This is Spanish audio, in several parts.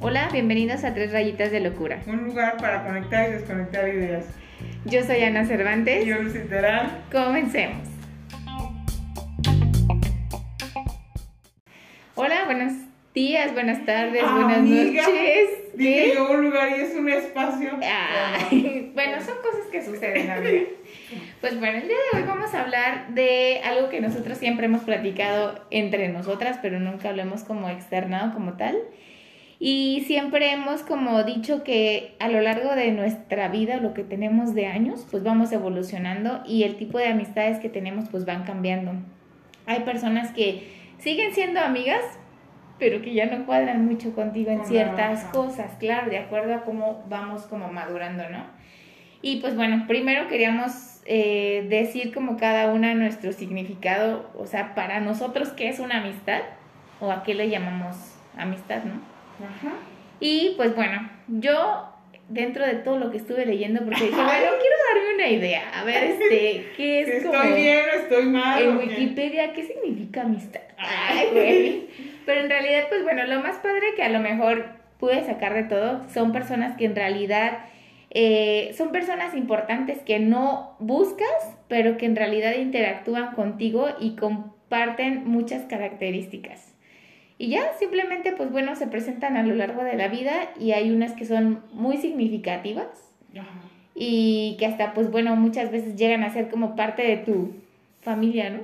Hola, bienvenidos a Tres Rayitas de Locura. Un lugar para conectar y desconectar ideas. Yo soy Ana Cervantes. Y yo, Lucy Terán. Comencemos. Hola, buenos días, buenas tardes, buenas Amiga, noches. Dije yo un lugar y es un espacio. Bueno, son cosas que suceden, amiga. Pues bueno, el día de hoy vamos a hablar de algo que nosotros siempre hemos platicado entre nosotras, pero nunca lo hemos como externado como tal. Y siempre hemos como dicho que a lo largo de nuestra vida, lo que tenemos de años, pues vamos evolucionando y el tipo de amistades que tenemos pues van cambiando. Hay personas que siguen siendo amigas, pero que ya no cuadran mucho contigo en ciertas cosas, claro, de acuerdo a cómo vamos como madurando, ¿no? Y pues bueno, primero queríamos eh, decir como cada una nuestro significado, o sea, para nosotros qué es una amistad o a qué le llamamos amistad, ¿no? Ajá. Y pues bueno, yo dentro de todo lo que estuve leyendo, porque dije, bueno, quiero darme una idea, a ver, este, qué es como estoy bien o estoy mal. en. Wikipedia, ¿qué significa amistad? Ay, güey. Pero en realidad, pues bueno, lo más padre que a lo mejor pude sacar de todo son personas que en realidad eh, son personas importantes que no buscas, pero que en realidad interactúan contigo y comparten muchas características. Y ya simplemente, pues bueno, se presentan a lo largo de la vida y hay unas que son muy significativas y que hasta, pues bueno, muchas veces llegan a ser como parte de tu familia, ¿no?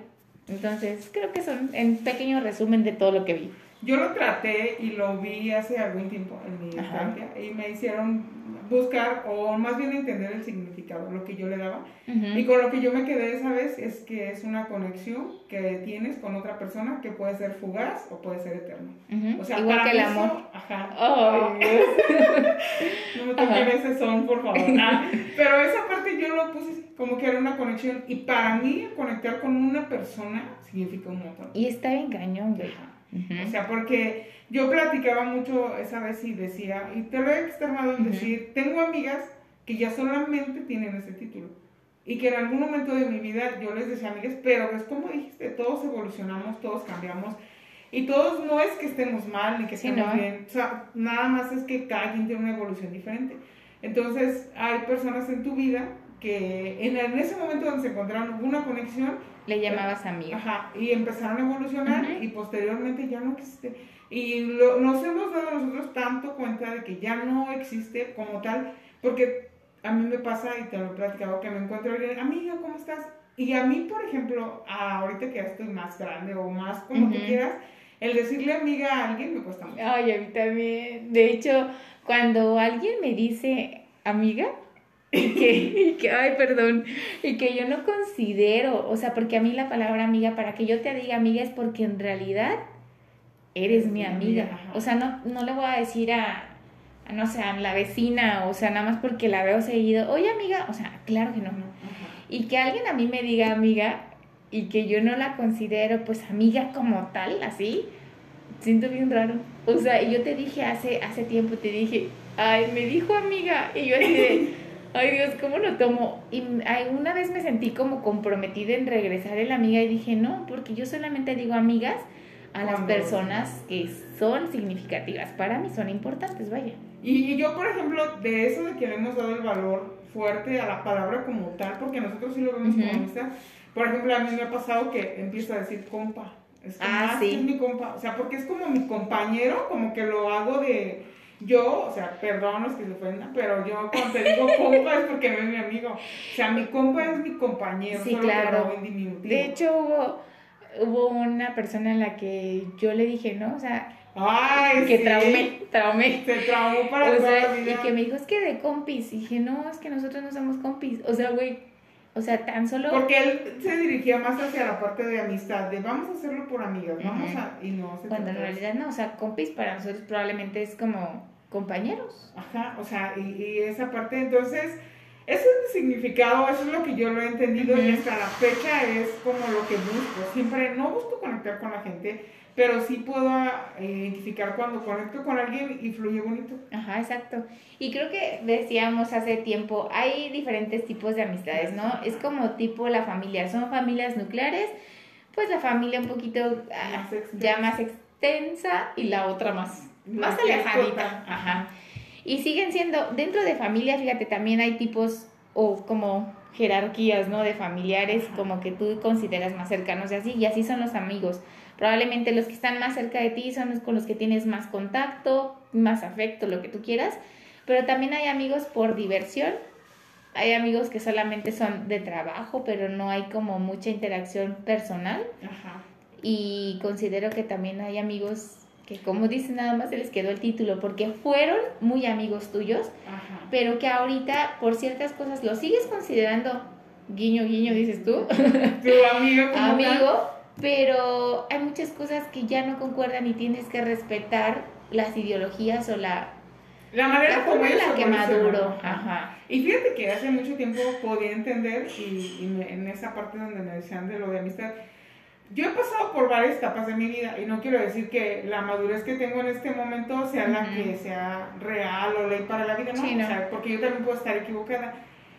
Entonces, creo que son en pequeño resumen de todo lo que vi. Yo lo traté y lo vi hace algún tiempo en mi Ajá. infancia y me hicieron buscar o más bien entender el significado, lo que yo le daba. Y con lo que yo me quedé esa vez es que es una conexión que tienes con otra persona que puede ser fugaz o puede ser eterna. Ujú. O sea, Igual que el eso- amor. Ajá. Ay, No me toquen Ajá. ese son, por favor. Ah, pero esa parte yo lo puse como que era una conexión. Y para mí, conectar con una persona significa un montón. Y está bien cañón, güey. Ujú. O sea, porque yo platicaba mucho esa vez y decía, y te lo he externado en Ujú. decir, tengo amigas que ya solamente tienen ese título. Y que en algún momento de mi vida yo les decía amigas, pero es como dijiste, todos evolucionamos, todos cambiamos. Y todos no es que estemos mal ni que Sí, estemos no. bien. O sea, nada más es que cada quien tiene una evolución diferente. Entonces, hay personas en tu vida que en, en ese momento donde se encontraron hubo una conexión Le llamabas amiga. Ajá, y empezaron a evolucionar y posteriormente ya no existe. Y lo- nos hemos dado nosotros tanto cuenta de que ya no existe como tal, porque a mí me pasa, y te lo he platicado, que me encuentro alguien, amiga, ¿cómo estás? Y a mí, por ejemplo, ahorita que ya estoy más grande o más como tú Ujú. quieras, el decirle amiga a alguien me cuesta mucho. Ay, a mí también. De hecho, cuando alguien me dice amiga, y que, y que, ay, perdón, y que yo no considero, o sea, porque a mí la palabra amiga, para que yo te diga amiga es porque en realidad eres mi amiga. O sea, no, no le voy a decir a, a, no sé, a la vecina, o sea, nada más porque la veo seguido, oye amiga, o sea, claro que no. Ajá. Y que alguien a mí me diga amiga y que yo no la considero pues amiga como tal, así, siento bien raro. O sea, y yo te dije hace, hace tiempo, te dije, ay, me dijo amiga. Y yo así de, ay Dios, ¿cómo lo tomo? Y una vez me sentí como comprometida en regresar el amiga y dije, no, porque yo solamente digo amigas a las personas que son significativas. Para mí son importantes, vaya. Y, yo, por ejemplo, de eso de que le hemos dado el valor fuerte a la palabra como tal, porque nosotros sí lo vemos como amistad. Por ejemplo, a mí me ha pasado que empiezo a decir compa. Es como, Ah, ah, sí. sí, es mi compa. O sea, porque es como mi compañero, como que lo hago de yo, o sea, perdón los que se ofendan, pero yo cuando te digo compa es porque es mi amigo. O sea, mi compa es mi compañero, Sí, solo claro. De hecho, hubo, hubo una persona en la que yo le dije, ¿no? O sea, Ay, que sí. traumé, traumé. Se traumó para O toda y que me dijo, es que de compis. Y dije, no, es que nosotros no somos compis. O sea, güey, o sea, tan solo... Porque él se dirigía más hacia la parte de amistad, de vamos a hacerlo por amigas, vamos a... Y no se Cuando en realidad no, o sea, compis para nosotros probablemente es como compañeros. Ajá, o sea, y, y esa parte, entonces, eso es el significado, eso es lo que yo lo he entendido y Ujú. hasta la fecha es como lo que busco. Siempre no busco conectar con la gente, pero sí puedo eh, identificar cuando conecto con alguien y fluye bonito. Ajá, exacto. Y creo que decíamos hace tiempo, hay diferentes tipos de amistades, ¿no? Es como tipo la familia, son familias nucleares, pues la familia un poquito ah, Más ya más extensa y la otra más, más alejadita. Ajá. Y siguen siendo, dentro de familia, fíjate, también hay tipos o como jerarquías, ¿no? De familiares, Ajá. como que tú consideras más cercanos y así, y así son los amigos. Probablemente los que están más cerca de ti son los con los que tienes más contacto, más afecto, lo que tú quieras, pero también hay amigos por diversión, hay amigos que solamente son de trabajo, pero no hay como mucha interacción personal Ajá. y considero que también hay amigos que como dicen nada más se les quedó el título porque fueron muy amigos tuyos, Ajá. pero que ahorita por ciertas cosas lo sigues considerando guiño guiño dices tú, Tu amigo amigo, pero hay muchas cosas que ya no concuerdan y tienes que respetar las ideologías o la, La manera la como ellos la que maduro. Ajá. Y fíjate que hace mucho tiempo podía entender, y, y me- en esa parte donde me decían de lo de amistad, yo he pasado por varias etapas de mi vida y no quiero decir que la madurez que tengo en este momento sea la Ujú. que sea real o ley para la vida, ¿no? Sí, no. O sea, porque yo también puedo estar equivocada.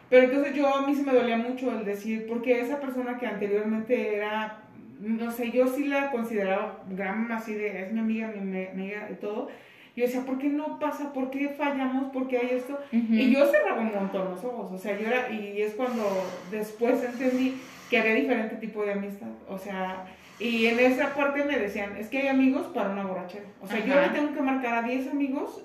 Pero entonces yo a mí se me dolía mucho el decir, porque esa persona que anteriormente era, no sé, yo sí la consideraba gran así de, es mi amiga, mi mi amiga y todo. Yo decía, ¿por qué no pasa? ¿Por qué fallamos? ¿Por qué hay esto? Ujú. Y yo cerraba un montón los ojos, o sea, yo era, y es cuando después entendí que había diferente tipo de amistad, o sea, y en esa parte me decían, es que hay amigos para una borrachera, o sea, yo le tengo que marcar a 10 amigos,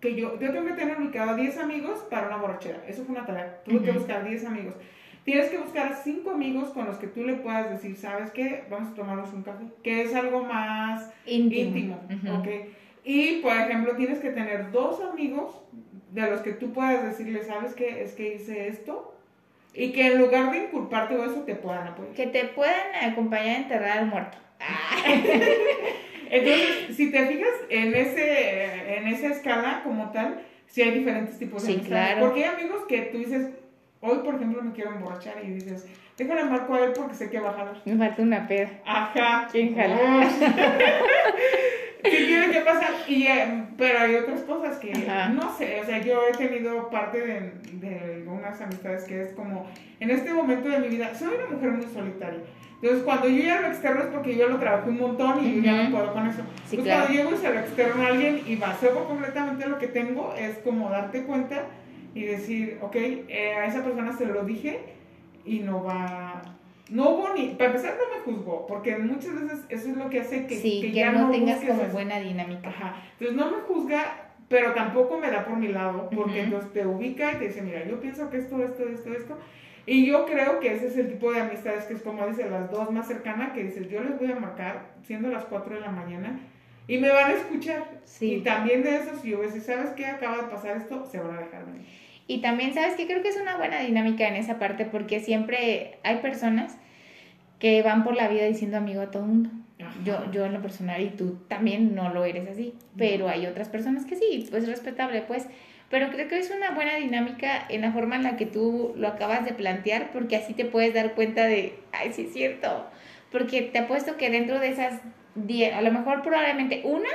que yo, yo tengo que tener ubicado a 10 amigos para una borrachera, eso fue una tarea, tuve que buscar 10 amigos. Tienes que buscar 5 amigos con los que tú le puedas decir, ¿sabes qué? Vamos a tomarnos un café, que es algo más íntimo. íntimo. Y, por ejemplo, tienes que tener dos amigos de los que tú puedas decirle, ¿sabes qué? Es que hice esto. Y que en lugar de inculparte o eso, te puedan apoyar. Que te puedan acompañar a enterrar al muerto. Entonces, si te fijas en, ese, en esa escala como tal, sí hay diferentes tipos de Sí, amistades. claro. Porque hay amigos que tú dices, hoy, por ejemplo, me quiero emborrachar y dices, déjale marco a él porque sé que va a jalar. Me falta una peda. Ajá. ¿Quién jala? sí tiene que pasar. Y, eh, pero hay otras cosas que Ajá. no sé. O sea, yo he tenido parte de, de algunas amistades que es como en este momento de mi vida, soy una mujer muy solitaria. Entonces, cuando yo ya lo externo es porque yo lo trabajé un montón y yo ya no puedo con eso. Sí, Entonces, claro. cuando llego y se lo externo a alguien y vacío completamente lo que tengo, es como darte cuenta y decir, ok, eh, a esa persona se lo dije y no va. No hubo ni. Para empezar, no me juzgó, porque muchas veces eso es lo que hace que, sí, que que, ya no, tengas busques como eso. buena dinámica. Ajá. Entonces no me juzga, pero tampoco me da por mi lado, porque Ujú. entonces te ubica y te dice, mira, yo pienso que esto, esto, esto, esto. Y yo creo que ese es el tipo de amistades que es como dice las dos más cercanas, que dices, yo les voy a marcar siendo las 4 de la mañana y me van a escuchar. Sí. Y también de esos, si yo voy a decir, ¿sabes qué? Acaba de pasar esto, se van a dejar venir. Y también, ¿sabes que Creo que es una buena dinámica en esa parte porque siempre hay personas que van por la vida diciendo amigo a todo el mundo. Ajá. Yo, yo en lo personal y tú también no lo eres así, pero hay otras personas que sí, pues respetable, pues. Pero creo que es una buena dinámica en la forma en la que tú lo acabas de plantear, porque así te puedes dar cuenta de, ay, sí es cierto, porque te apuesto que dentro de esas 10, a lo mejor probablemente una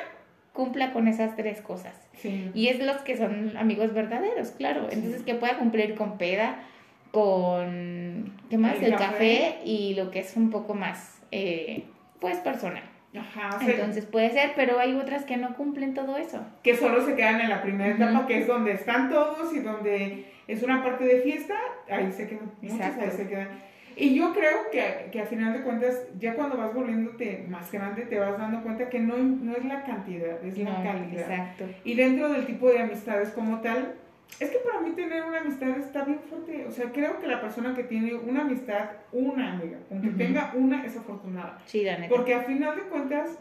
cumpla con esas tres cosas. Sí. Y es los que son amigos verdaderos, claro. Sí. Entonces que pueda cumplir con peda, con, ¿qué más? El El, café. café. y lo que es un poco más, eh, pues, personal. Ajá, o sea, Entonces puede ser, pero hay otras que no cumplen todo eso. que solo se quedan en la primera etapa, que es donde están todos y donde es una parte de fiesta, ahí se quedan, muchos ahí se quedan. Y yo creo que, que a final de cuentas, ya cuando vas volviéndote más grande, te vas dando cuenta que no, no es la cantidad, es la calidad. Exacto. Y dentro del tipo de amistades como tal, es que para mí tener una amistad está bien fuerte. O sea, creo que la persona que tiene una amistad, una amiga, aunque Ujú. tenga una, es afortunada. Sí, la neta. Porque a final de cuentas,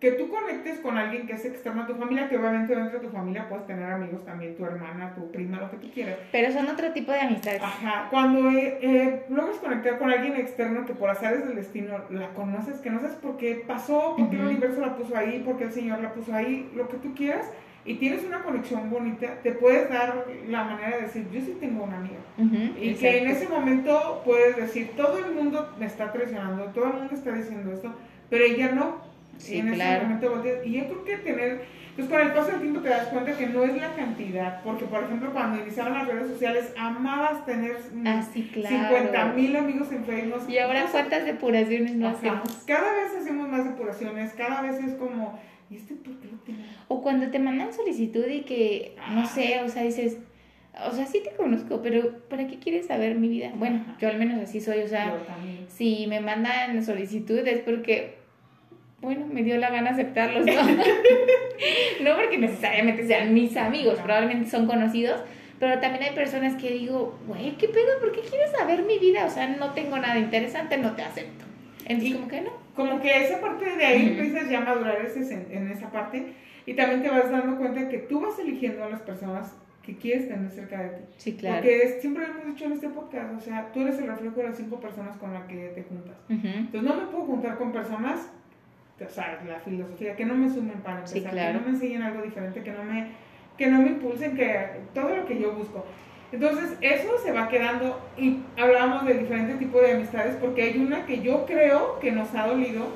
que tú conectes con alguien que es externo a tu familia, que obviamente dentro de tu familia puedes tener amigos también, tu hermana, tu prima, lo que tú quieras. Pero son otro tipo de amistades. Ajá, cuando eh, eh, logras conectar con alguien externo que por azares del destino la conoces, que no sabes por qué pasó, por qué el universo la puso ahí, por qué el Señor la puso ahí, lo que tú quieras, y tienes una conexión bonita, te puedes dar la manera de decir, yo sí tengo una amiga. Ujú, Y que en exacto. ese momento puedes decir, todo el mundo me está traicionando, todo el mundo está diciendo esto, pero ella no. Sí, y en claro. ese momento volteas. Y yo creo que tener, pues con el paso del tiempo te das cuenta que no es la cantidad, porque por ejemplo cuando iniciaban las redes sociales amabas tener mm, Ah, claro. 50 mil amigos en Facebook. Y ahora cuántas depuraciones no Ajá. hacemos. Cada vez hacemos más depuraciones, cada vez es como, ¿y este por qué lo tiene? O cuando te mandan solicitud y que, no sé, o sea, dices, o sea, sí te conozco, pero ¿para qué quieres saber mi vida? Bueno, yo al menos así soy, o sea, si me mandan solicitud es porque, bueno, me dio la gana aceptarlos, ¿no? no porque necesariamente sean mis amigos, probablemente son conocidos, pero también hay personas que digo, güey, ¿qué pedo? ¿Por qué quieres saber mi vida? O sea, no tengo nada interesante, no te acepto. Entonces, Y- como que no. Como que esa parte de ahí Ujú. empiezas ya a madurar ese- en, esa parte y también te vas dando cuenta que tú vas eligiendo a las personas que quieres tener cerca de ti. Sí, claro. Porque es- siempre lo hemos dicho en este podcast, o sea, tú eres el reflejo de las cinco personas con las que te juntas. Ujú. Entonces no me puedo juntar con personas, o sea, la filosofía, que no me sumen para Sí, empezar, claro. que no me enseñen algo diferente, que no me, que no me impulsen, que todo lo que yo busco. Entonces eso se va quedando y hablábamos de diferentes tipos de amistades porque hay una que yo creo que nos ha dolido,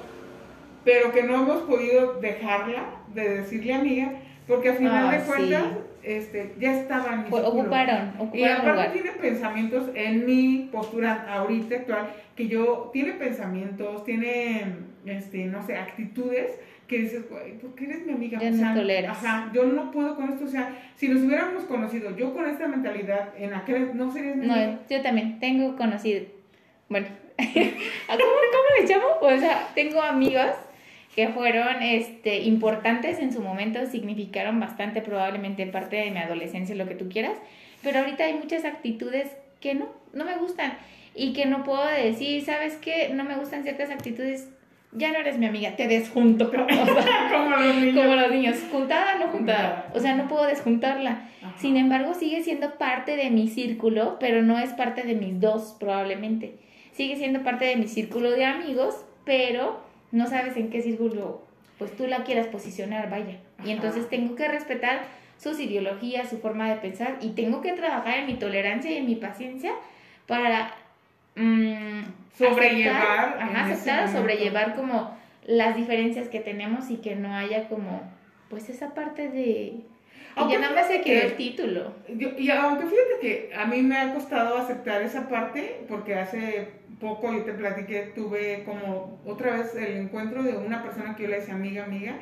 pero que no hemos podido dejarla de decirle amiga, porque al final Ah, de cuentas sí. este, ya estaba en mi Fue- círculo. ocuparon, Y ocuparon aparte tiene pensamientos en mi postura ahorita actual, que yo, tiene pensamientos, tiene, este, no sé, actitudes que dices, güey, ¿por qué eres mi amiga? Ya no toleras. Ajá, yo no puedo con esto, o sea, si nos hubiéramos conocido, yo con esta mentalidad, en aquel, no serías mi amiga. No, yo también tengo conocido. Bueno, ¿a ¿cómo, ¿cómo les llamo? O sea, tengo amigos que fueron este, importantes en su momento, significaron bastante probablemente parte de mi adolescencia, lo que tú quieras, pero ahorita hay muchas actitudes que no, no me gustan y que no puedo decir, ¿sabes qué? No me gustan ciertas actitudes, ya no eres mi amiga, te desjunto. O sea, como los niños. como los niños, juntada no juntada. O sea, no puedo desjuntarla. Ajá. Sin embargo, sigue siendo parte de mi círculo, pero no es parte de mis dos, probablemente. Sigue siendo parte de mi círculo de amigos, pero no sabes en qué círculo, pues tú la quieras posicionar, vaya. Ajá. Y entonces tengo que respetar sus ideologías, su forma de pensar, y tengo que trabajar en mi tolerancia y en mi paciencia para mm, Sobrellevar aceptar, ajá, sobrellevar como las diferencias que tenemos y que no haya como, pues esa parte de... Aunque nada más se quedó que- el título. Yo- y aunque fíjate que a mí me ha costado aceptar esa parte, porque hace poco yo te platiqué, tuve como otra vez el encuentro de una persona que yo le decía amiga, amiga,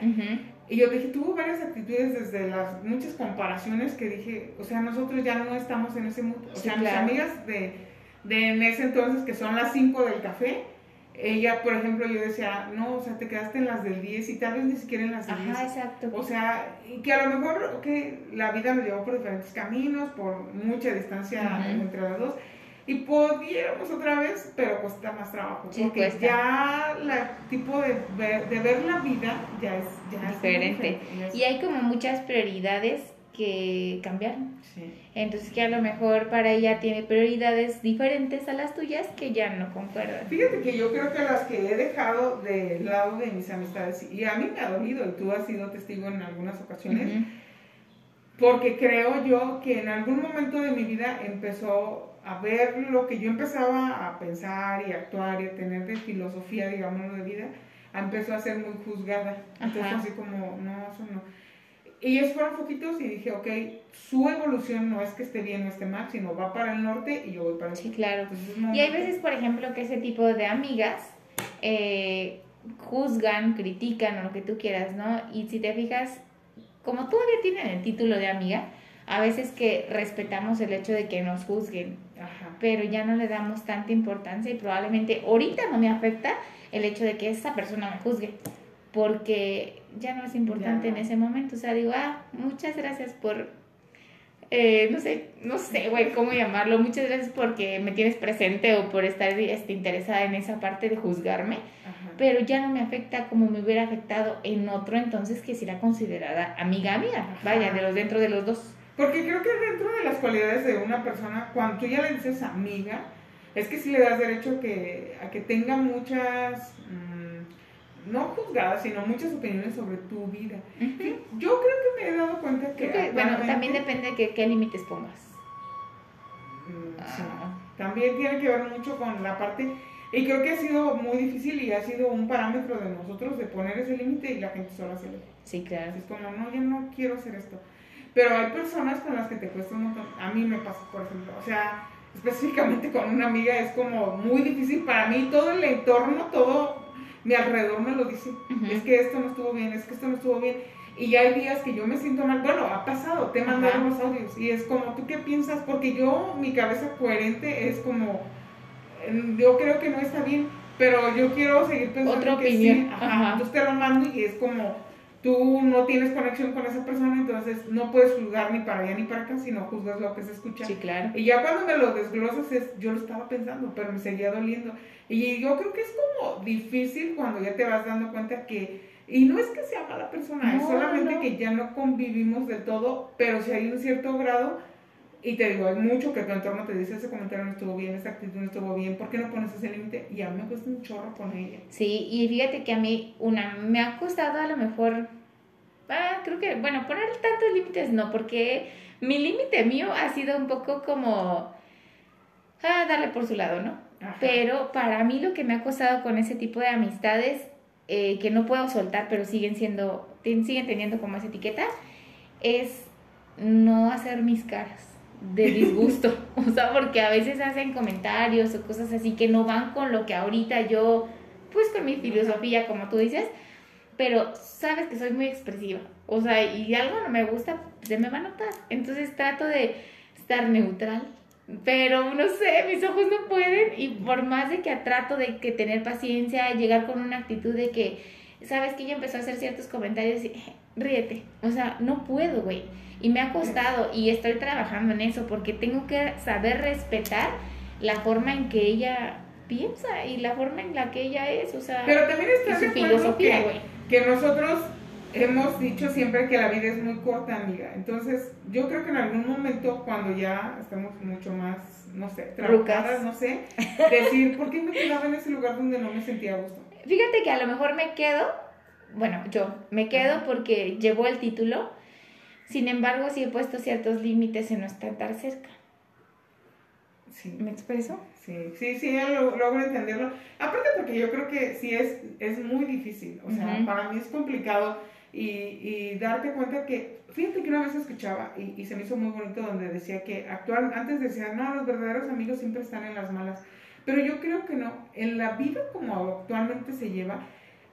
y yo dije, tuvo varias actitudes desde las muchas comparaciones que dije, o sea, nosotros ya no estamos en ese mundo, o Sí, sea, mis claro. amigas de, de en ese entonces, que son las 5 del café, ella, por ejemplo, yo decía, no, o sea, te quedaste en las del 10 y tal vez ni siquiera en las del 10. Ajá, exacto. O sea, que a lo mejor ok, la vida nos llevó por diferentes caminos, por mucha distancia Ujú. entre las dos, y pudiéramos otra vez, pero cuesta más trabajo. Sí, porque cuesta. ya la tipo de ver, de ver la vida ya es, ya es Diferente. es- Y hay como muchas prioridades que cambiaron. sí. Entonces que a lo mejor para ella tiene prioridades diferentes a las tuyas que ya no concuerdan. Fíjate que yo creo que las que he dejado del lado de mis amistades, y a mí me ha dolido, y tú has sido testigo en algunas ocasiones, Ujú. Porque creo yo que en algún momento de mi vida empezó a ver lo que yo empezaba a pensar y actuar y a tener de filosofía, digámoslo, de vida, empezó a ser muy juzgada. Entonces Ajá. así como, no, eso no. Y esos fueron poquitos y dije, ok, su evolución no es que esté bien o esté mal, sino va para el norte y yo voy para el Sí, sur. claro. Entonces, Y hay veces, por ejemplo, que ese tipo de amigas eh, juzgan, critican o lo que tú quieras, ¿no? Y si te fijas, como todavía tienen el título de amiga, a veces que respetamos el hecho de que nos juzguen, Ajá. pero ya no le damos tanta importancia y probablemente ahorita no me afecta el hecho de que esa persona me juzgue, porque ya no es importante Ya en ese momento. O sea, digo, ah, muchas gracias por, eh, no sé, no sé, güey, cómo llamarlo, muchas gracias porque me tienes presente o por estar este, interesada en esa parte de juzgarme, Ajá. pero ya no me afecta como me hubiera afectado en otro entonces que será considerada amiga Ajá. vaya, de los dentro de los dos. Porque creo que dentro de las cualidades de una persona, cuando tú ya le dices amiga, es que sí le das derecho que, a que tenga muchas, mm, no juzgadas, sino muchas opiniones sobre tu vida. Yo creo que me he dado cuenta que... Bueno, también depende de que- qué límites pongas. Mm, sí. Ah. También tiene que ver mucho con la parte Y creo que ha sido muy difícil y ha sido un parámetro de nosotros de poner ese límite y la gente solo se lo Sí, claro. Es como, no, yo no quiero hacer esto. Pero hay personas con las que te cuesta un montón. A mí me pasa, por ejemplo. O sea, específicamente con una amiga es como muy difícil para mí. Todo el entorno, todo mi alrededor me lo dice. Es que esto no estuvo bien, es que esto no estuvo bien. Y hay días que yo me siento mal. Bueno, ha pasado, te mandaron los audios. Y es como, ¿tú qué piensas? Porque yo, mi cabeza coherente es como, yo creo que no está bien, pero yo quiero seguir pensando Otra que opinión. sí. Ajá. Ajá. Entonces te lo mando y es como, tú no tienes conexión con esa persona, entonces no puedes juzgar ni para allá ni para acá, sino juzgas lo que se escucha. Sí, claro. Y ya cuando me lo desglosas es, yo lo estaba pensando, pero me seguía doliendo. Y yo creo que es como difícil cuando ya te vas dando cuenta que, y no es que sea mala persona, es solamente no. que ya no convivimos del todo, pero si hay un cierto grado, y te digo, hay mucho que tu entorno te dice, ese comentario no estuvo bien, esa actitud no estuvo bien, ¿por qué no pones ese límite? Y a mí me cuesta un chorro con ella. Sí, y fíjate que a mí, una, me ha costado a lo mejor, ah, creo que, bueno, poner tantos límites no, porque mi límite mío ha sido un poco como, ah, darle por su lado, ¿no? Ajá. Pero para mí lo que me ha costado con ese tipo de amistades, eh, que no puedo soltar, pero siguen siendo, siguen teniendo como esa etiqueta, es no hacer mis caras de disgusto. o sea, porque a veces hacen comentarios o cosas así que no van con lo que ahorita yo, pues con mi filosofía, como tú dices, pero sabes que soy muy expresiva. O sea, y algo no me gusta, se me va a notar. Entonces trato de estar neutral. Pero no sé, mis ojos no pueden y por más de que trato de que tener paciencia, llegar con una actitud de que, sabes que ella empezó a hacer ciertos comentarios y "Eh, ríete. O sea, no puedo, güey. Y me ha costado y estoy trabajando en eso porque tengo que saber respetar la forma en que ella piensa y la forma en la que ella es, o sea, Pero también y estás su filosofía, güey. que nosotros hemos dicho siempre que la vida es muy corta, amiga. Entonces, yo creo que en algún momento, cuando ya estamos mucho más, no sé, trabajadas, Rucas. no sé, decir, ¿por qué me quedaba en ese lugar donde no me sentía a gusto? Fíjate que a lo mejor me quedo, bueno, yo me quedo Ajá. porque llevó el título, sin embargo sí he puesto ciertos límites en no estar tan cerca. Sí. ¿Me expreso? Sí, sí, sí, lo- logro entenderlo. Aparte porque yo creo que sí es, es muy difícil, o sea, para mí es complicado y, y darte cuenta que, fíjate que una vez escuchaba y, se me hizo muy bonito donde decía que actual, antes decía, no, los verdaderos amigos siempre están en las malas, pero yo creo que no, en la vida como actualmente se lleva,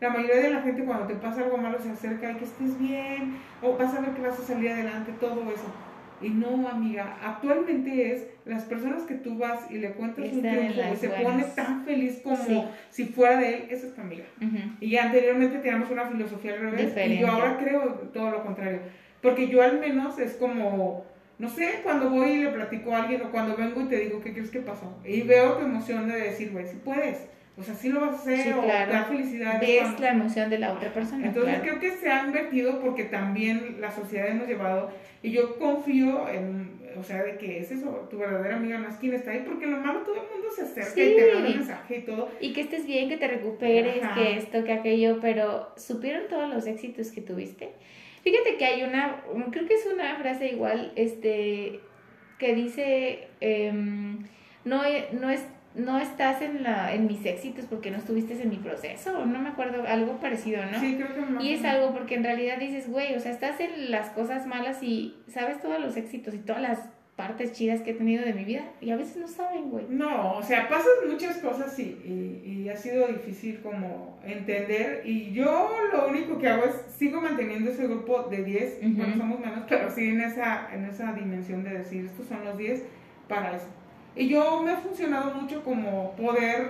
la mayoría de la gente cuando te pasa algo malo se acerca y que estés bien, o vas a ver que vas a salir adelante, todo eso. Y no, amiga, actualmente es las personas que tú vas y le cuentas un Están triunfo y se buenas. pone tan feliz como Sí. si fuera de él, esa es tu amiga. Y anteriormente teníamos una filosofía al revés y yo ahora creo todo lo contrario. Porque yo al menos es como, no sé, cuando voy y le platico a alguien o cuando vengo y te digo, ¿qué crees que pasó? Y veo tu emoción de decir, güey, si puedes. O sea, sí lo vas a hacer Sí, o claro. te da felicidad. Ves cuando- la emoción de la otra persona. entonces claro. creo que se ha invertido porque también la sociedad hemos llevado y yo confío en, o sea, de que es eso, tu verdadera amiga no es quien está ahí, porque lo malo todo el mundo se acerca y te Sí. manda mensaje y todo. Y que estés bien, que te recuperes, Ajá. que esto, que aquello, pero ¿supieron todos los éxitos que tuviste? Fíjate que hay una, un- creo que es una frase igual, este, que dice, em, no, he- no, es, no estás en, la, en mis éxitos porque no estuviste en mi proceso, no me acuerdo, algo parecido, ¿no? Sí, creo que más Y es algo porque en realidad dices, güey, o sea, estás en las cosas malas y sabes todos los éxitos y todas las partes chidas que he tenido de mi vida y a veces no saben, güey. No, o sea, pasan muchas cosas y, y, y ha sido difícil como entender y yo lo único que hago es, sigo manteniendo ese grupo de 10, Ujú. bueno, somos menos, pero sí en esa, en esa dimensión de decir, estos son los 10 para eso. Y yo me ha funcionado mucho como poder,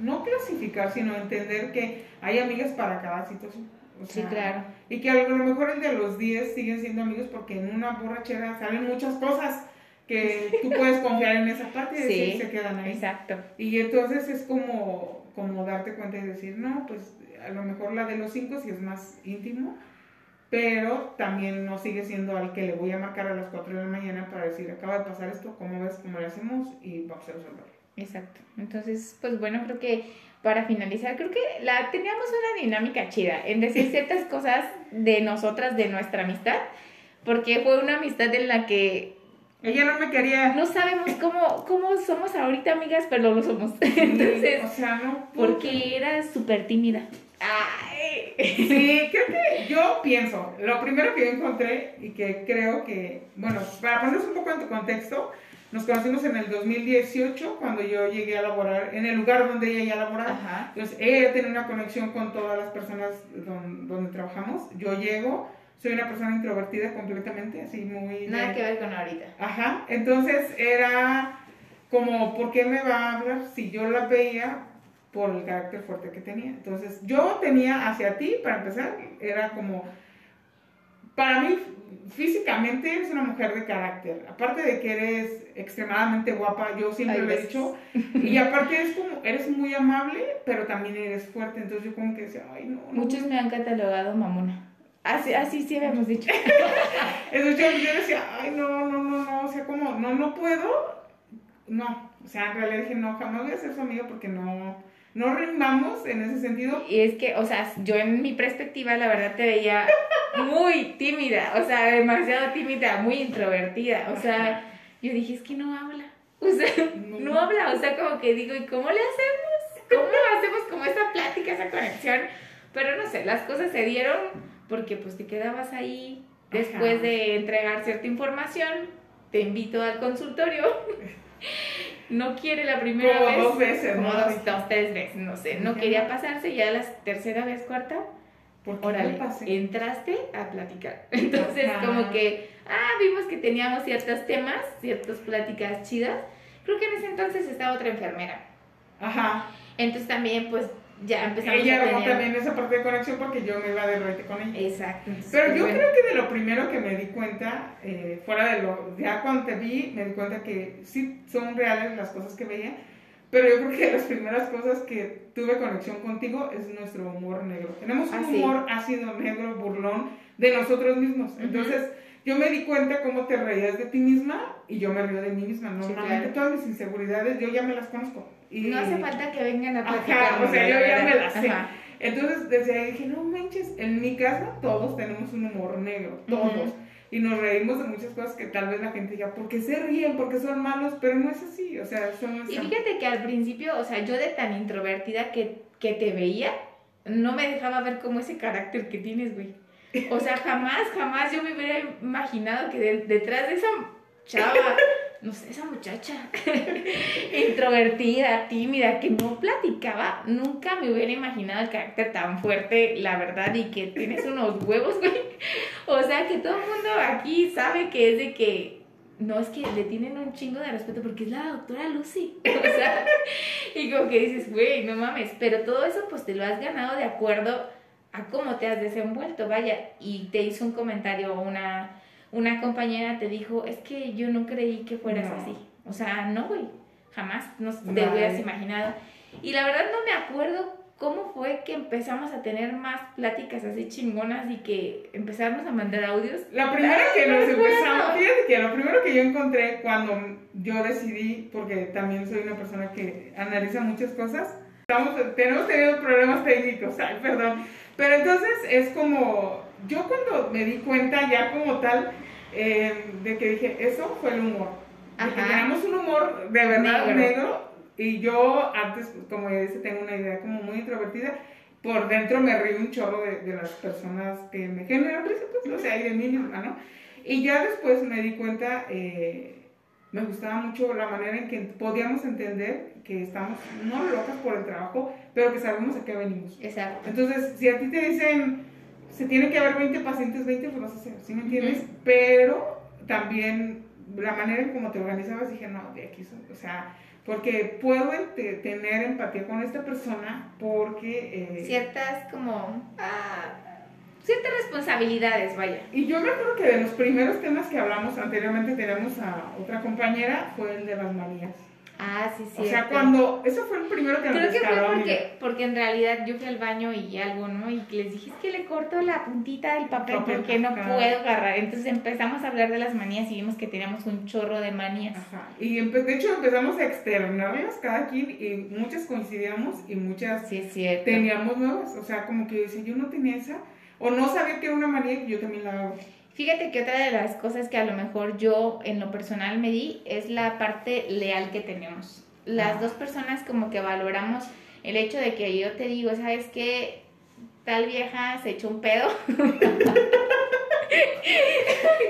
no clasificar, sino entender que hay amigas para cada situación. O Sí, sea, claro. Y que a lo mejor el de los 10 siguen siendo amigos porque en una borrachera salen muchas cosas que tú puedes confiar en esa parte y decir, Sí, se quedan ahí. Exacto. Y entonces es como, como darte cuenta y decir, no, pues a lo mejor la de los 5 sí es más íntimo, pero también no sigue siendo al que le voy a marcar a las 4 de la mañana para decir, acaba de pasar esto, ¿cómo ves? ¿Cómo lo hacemos? Y vamos a resolverlo. Exacto. Entonces, pues bueno, creo que para finalizar, creo que la teníamos una dinámica chida en decir ciertas cosas de nosotras, de nuestra amistad, porque fue una amistad en la que Ella no me quería. No sabemos cómo, cómo somos ahorita amigas, pero lo somos. Entonces, o sea, no. porque era súper tímida. Ay. Sí, creo que yo pienso, lo primero que yo encontré y que creo que, bueno, para ponernos un poco en tu contexto, nos conocimos en el 2018 cuando yo llegué a laborar en el lugar donde ella ya laboraba. Ajá. Entonces, ella tiene una conexión con todas las personas don- donde, trabajamos. Yo llego, soy una persona introvertida completamente, así muy... Nada que ver con ahorita. Ajá, entonces era como, ¿por qué me va a hablar si yo la veía por el carácter fuerte que tenía? Entonces, yo tenía hacia ti, para empezar, era como, para mí, físicamente eres una mujer de carácter. Aparte de que eres extremadamente guapa, yo siempre Ay, lo he dicho, y aparte eres como, eres muy amable, pero también eres fuerte. Entonces, yo como que decía, ay, no, no. Muchos me han catalogado mamona. Así, así sí habíamos dicho. Entonces yo, yo decía, ay, no, no, no, no, o sea, como, no, no puedo, no, o sea, en realidad dije, no, jamás voy a ser su amiga porque no, no rimamos en ese sentido. Y es que, o sea, yo en mi perspectiva, la verdad te veía muy tímida, o sea, demasiado tímida, muy introvertida. O sea, yo dije, es que no habla. O sea, No. no habla. O sea, como que digo, ¿y cómo le hacemos? ¿Cómo hacemos como esa plática, esa conexión? Pero no sé, las cosas se dieron porque pues te quedabas ahí después Ajá. de entregar cierta información. Te invito al consultorio. No quiere la primera Como vez. dos veces, como ¿no? dos, dos, tres veces, no sé. No quería pasarse, ya la tercera vez, cuarta, órale, entraste a platicar. Entonces, Ajá. como que, ah, vimos que teníamos ciertos temas, ciertas pláticas chidas. Creo que en ese entonces estaba otra enfermera. Ajá. Entonces también, pues, ya empezamos Ella a tener... también esa parte de conexión porque yo me iba de repente con ella. Exacto. Pero yo bueno. creo que de lo primero que me di cuenta, eh, fuera de lo, ya cuando te vi, me di cuenta que sí son reales las cosas que veía, pero yo creo que las primeras cosas que tuve conexión contigo es nuestro humor negro. Tenemos un Ah, sí. humor ácido, negro, burlón de nosotros mismos. Entonces, yo me di cuenta cómo te reías de ti misma y yo me río de mí misma. Sí, Normalmente claro. todas mis inseguridades yo ya me las conozco. Y No hace falta que vengan a Ajá, platicar. o sea, yo ya me la sé. Ajá. Entonces, desde ahí dije, no manches, en mi casa todos tenemos un humor negro, todos. Y nos reímos de muchas cosas que tal vez la gente diga, ¿por qué se ríen? ¿Por qué son malos? Pero no es así, o sea, son Y fíjate que al principio, o sea, yo de tan introvertida que, que te veía, no me dejaba ver como ese carácter que tienes, güey. O sea, jamás, jamás yo me hubiera imaginado que de- detrás de esa chava, no sé, esa muchacha introvertida, tímida, que no platicaba, nunca me hubiera imaginado el carácter tan fuerte, la verdad, y que tienes unos huevos, güey. O sea, que todo el mundo aquí sabe que es de que no es que le tienen un chingo de respeto porque es la doctora Lucy. O sea, y como que dices, güey, no mames. Pero todo eso, pues te lo has ganado de acuerdo a cómo te has desenvuelto, vaya. Y te hizo un comentario una, una compañera, te dijo, es que yo no creí que fueras No. así. O sea, no, güey. Jamás nos te Vale. hubieras imaginado. Y la verdad no me acuerdo cómo fue que empezamos a tener más pláticas así chingonas y que empezamos a mandar audios. La primera que no nos empezamos, fíjate que lo primero que yo encontré cuando yo decidí, porque también soy una persona que analiza muchas cosas, estamos, tenemos tenido problemas técnicos, ay, perdón, pero entonces es como, yo cuando me di cuenta ya como tal, eh, de que dije, eso fue el humor, de que Ajá. tenemos un humor de verdad Negro. negro, y yo antes, pues, como ya dice, tengo una idea como muy introvertida, por dentro me río un chorro de, de las personas que me generan risa, pues, o sea, y de mí misma, ¿no? Y ya después me di cuenta, eh, me gustaba mucho la manera en que podíamos entender que estamos no locas por el trabajo, pero que sabemos a qué venimos. Exacto. Entonces, si a ti te dicen, se tiene que haber 20 pacientes, 20 pues vas a hacer, ¿sí me entiendes? Ujú. Pero también la manera en cómo te organizabas, dije, no, de aquí son, o sea, porque puedo tener empatía con esta persona porque... eh, Ciertas como... ah, ciertas responsabilidades, vaya. Y yo me acuerdo que de los primeros temas que hablamos anteriormente tenemos a otra compañera, fue el de las manías. Ah, sí, sí. O sea, cuando, eso fue el primero que Creo que fue porque, porque en realidad yo fui al baño y algo, ¿no? Y les dije, es que le corto la puntita del papel Papel, porque no puedo agarrar. Entonces empezamos a hablar de las manías y vimos que teníamos un chorro de manías. Ajá. Y de hecho empezamos a externarlas cada quien y muchas coincidíamos y muchas Sí, es cierto. teníamos nuevas. O sea, como que yo decía, yo no tenía esa, o no sabía que era una manía yo también la hago. Fíjate que otra de las cosas que a lo mejor yo en lo personal me di es la parte leal que tenemos. Las Ah. dos personas como que valoramos el hecho de que yo te digo, ¿sabes qué? Tal vieja se echó un pedo.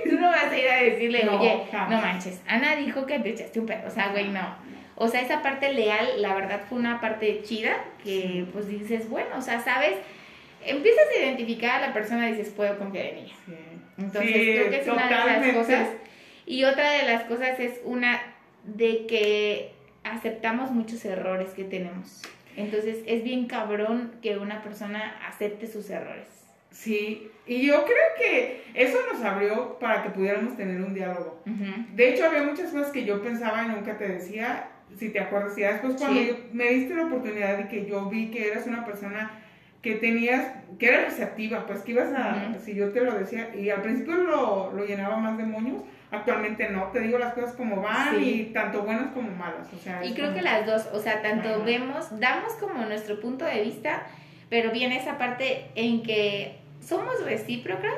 Tú no vas a ir a decirle, No, oye, jamás. no manches, Ana dijo que te echaste un pedo. O sea, güey, no. O sea, esa parte leal, la verdad fue una parte chida que pues dices, bueno, o sea, sabes, empiezas a identificar a la persona y dices, puedo confiar en ella. Sí. Entonces, Sí, creo que es una de las totalmente. cosas. Y otra de las cosas es una de que aceptamos muchos errores que tenemos. Entonces, es bien cabrón que una persona acepte sus errores. Sí, y yo creo que eso nos abrió para que pudiéramos tener un diálogo. Ujú. De hecho, había muchas cosas que yo pensaba y nunca te decía, si te acuerdas, y ya después cuando Sí. me diste la oportunidad de que yo vi que eras una persona que tenías, que era receptiva, pues que ibas a, Ujú. si yo te lo decía, y al principio lo, lo llenaba más de moños, actualmente no, te digo las cosas como van Sí. y tanto buenas como malas, o sea. Y creo como- que las dos, o sea, tanto Ajá. vemos, damos como nuestro punto de vista, pero viene esa parte en que somos recíprocas,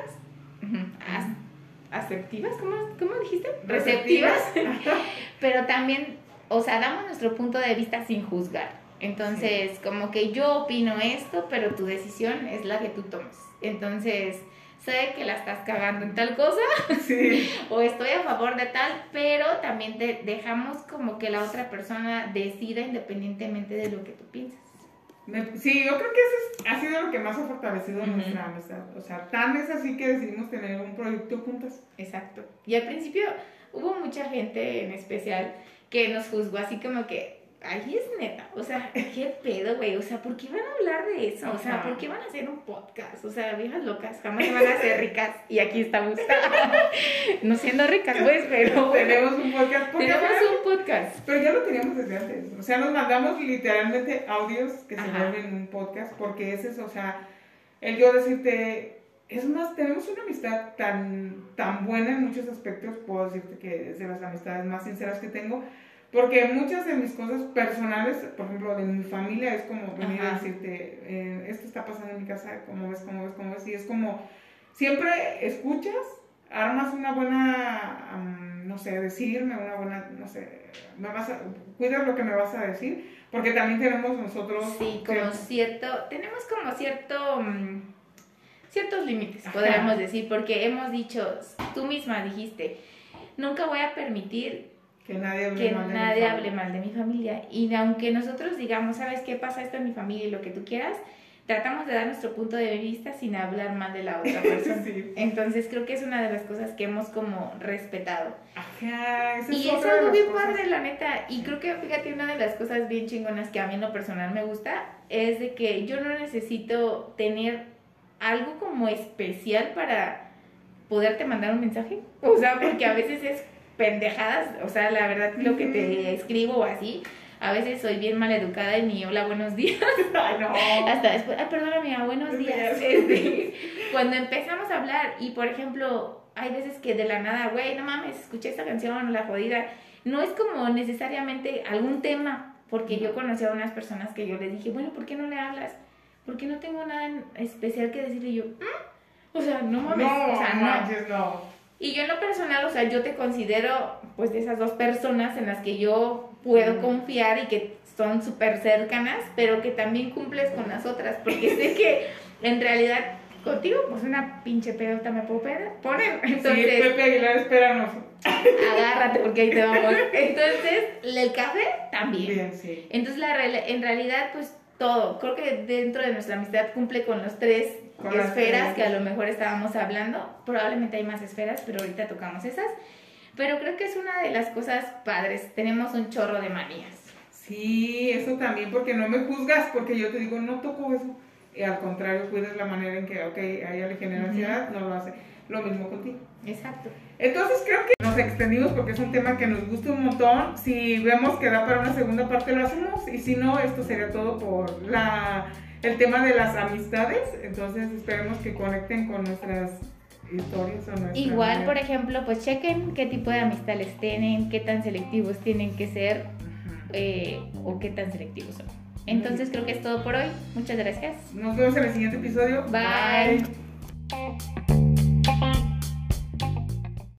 ujú, as- asertivas, ¿cómo, cómo dijiste? Receptivas, pero también, o sea, damos nuestro punto de vista sin juzgar. Entonces, como que yo opino esto, pero tu decisión es la que tú tomes. Entonces, sé que la estás cagando en tal cosa, Sí. o estoy a favor de tal, pero también te dejamos como que la otra persona decida independientemente de lo que tú piensas. Sí, yo creo que eso es- ha sido lo que más ha fortalecido nuestra amistad. O sea, tan es así que decidimos tener un proyecto juntas. Exacto. Y al principio hubo mucha gente en especial que nos juzgó así como que, ay, es neta, o sea, qué pedo, güey, o sea, ¿por qué van a hablar de eso? O sea. ¿por qué van a hacer un podcast? O sea, viejas locas, jamás se van a hacer ricas y aquí estamos. no siendo ricas, pues, pero Tenemos un podcast. tenemos un podcast. Pero ya lo teníamos desde antes. O sea, nos mandamos literalmente audios que se vuelven un podcast. Porque ese es, o sea, el yo decirte. Es más, tenemos una amistad tan, tan buena en muchos aspectos. Puedo decirte que es de las amistades más sinceras que tengo. Porque muchas de mis cosas personales, por ejemplo, de mi familia, es como venir a decirte, eh, esto está pasando en mi casa, ¿cómo ves, cómo ves, cómo ves? Y es como, siempre escuchas, armas una buena, no sé, decirme, una buena, no sé, me vas a, cuidas lo que me vas a decir, porque también tenemos nosotros... Sí, como cierto- tenemos como cierto, mm, ciertos límites, podríamos decir, porque hemos dicho, tú misma dijiste, nunca voy a permitir que nadie hable que mal de mi nadie familia. hable mal de mi familia. Y aunque nosotros digamos, ¿sabes qué pasa esto en mi familia y lo que tú quieras? Tratamos de dar nuestro punto de vista sin hablar mal de la otra persona. Sí. Entonces creo que es una de las cosas que hemos como respetado. Ajá, esa Y es es otra de algo bien cosas. padre, la neta. Y creo que, fíjate, una de las cosas bien chingonas que a mí en lo personal me gusta es de que yo no necesito tener algo como especial para poderte mandar un mensaje. O sea, porque a veces es pendejadas. O sea, la verdad, lo que te escribo o así. A veces soy bien maleducada y ni hola, buenos días. Ay, no. Hasta después, ay, perdona, amiga, buenos días. Este, cuando empezamos a hablar, y por ejemplo, hay veces que de la nada, güey, no mames, escuché esta canción, la jodida. No es como necesariamente algún tema, porque yo conocí a unas personas que yo les dije, bueno, ¿por qué no le hablas? Porque no tengo nada en especial que decirle Y yo. "¿Mm?". O sea, no mames, No, o sea, no. manches, no. Y yo en lo personal, o sea, yo te considero pues de esas dos personas en las que yo puedo Mm. confiar y que son súper cercanas, pero que también cumples con las otras, porque sé que en realidad contigo pues una pinche pedota me puedo poner. Sí, Entonces, Pepe Aguilar, espéranos. agárrate porque ahí te vamos. Entonces, el café también. Bien, sí. Entonces, la en realidad, pues todo, creo que dentro de nuestra amistad cumple con los tres esferas que a lo mejor estábamos hablando. Probablemente hay más esferas, pero ahorita tocamos esas. Pero creo que es una de las cosas padres. Tenemos un chorro de manías. Sí, eso también, porque no me juzgas, porque yo te digo, no toco eso. Y al contrario, cuidas la manera en que, ok, a ella le genera ansiedad, no lo hace. Lo mismo contigo. Exacto. Entonces creo que nos extendimos porque es un tema que nos gusta un montón. Si vemos que da para una segunda parte lo hacemos y si no, esto sería todo por la, el tema de las amistades. Entonces esperemos que conecten con nuestras historias o nuestra Igual, por ejemplo, pues chequen qué tipo de amistades tienen, qué tan selectivos tienen que ser eh, o qué tan selectivos son. Entonces creo que es todo por hoy. Muchas gracias. Nos vemos en el siguiente episodio. Bye.